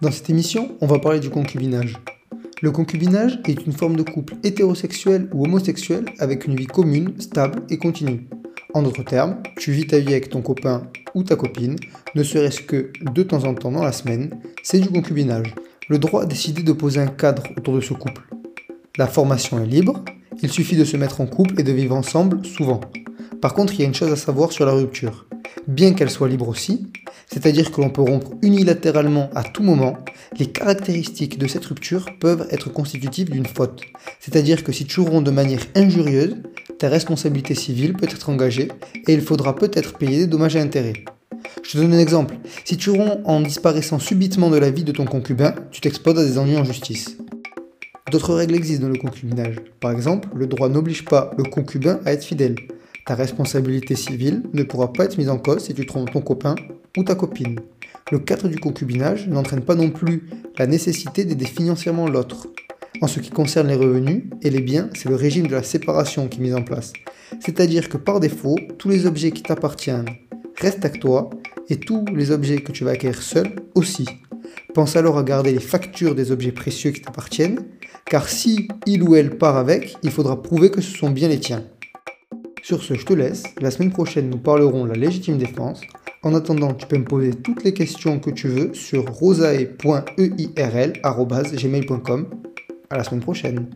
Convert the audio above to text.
Dans cette émission, on va parler du concubinage. Le concubinage est une forme de couple hétérosexuel ou homosexuel avec une vie commune, stable et continue. En d'autres termes, tu vis ta vie avec ton copain ou ta copine, ne serait-ce que de temps en temps dans la semaine, c'est du concubinage. Le droit a décidé de poser un cadre autour de ce couple. La formation est libre, il suffit de se mettre en couple et de vivre ensemble souvent. Par contre, il y a une chose à savoir sur la rupture. Bien qu'elle soit libre aussi, c'est-à-dire que l'on peut rompre unilatéralement à tout moment, les caractéristiques de cette rupture peuvent être constitutives d'une faute. C'est-à-dire que si tu romps de manière injurieuse, ta responsabilité civile peut être engagée et il faudra peut-être payer des dommages et intérêts. Je te donne un exemple. Si tu romps en disparaissant subitement de la vie de ton concubin, tu t'exposes à des ennuis en justice. D'autres règles existent dans le concubinage. Par exemple, le droit n'oblige pas le concubin à être fidèle. Ta responsabilité civile ne pourra pas être mise en cause si tu trompes ton copain ou ta copine. Le cadre du concubinage n'entraîne pas non plus la nécessité d'aider financièrement l'autre. En ce qui concerne les revenus et les biens, c'est le régime de la séparation qui est mis en place. C'est-à-dire que par défaut, tous les objets qui t'appartiennent restent à toi et tous les objets que tu vas acquérir seul aussi. Pense alors à garder les factures des objets précieux qui t'appartiennent, car si il ou elle part avec, il faudra prouver que ce sont bien les tiens. Sur ce, je te laisse. La semaine prochaine, nous parlerons de la légitime défense. En attendant, tu peux me poser toutes les questions que tu veux sur rosae.eirl.gmail.com. À la semaine prochaine.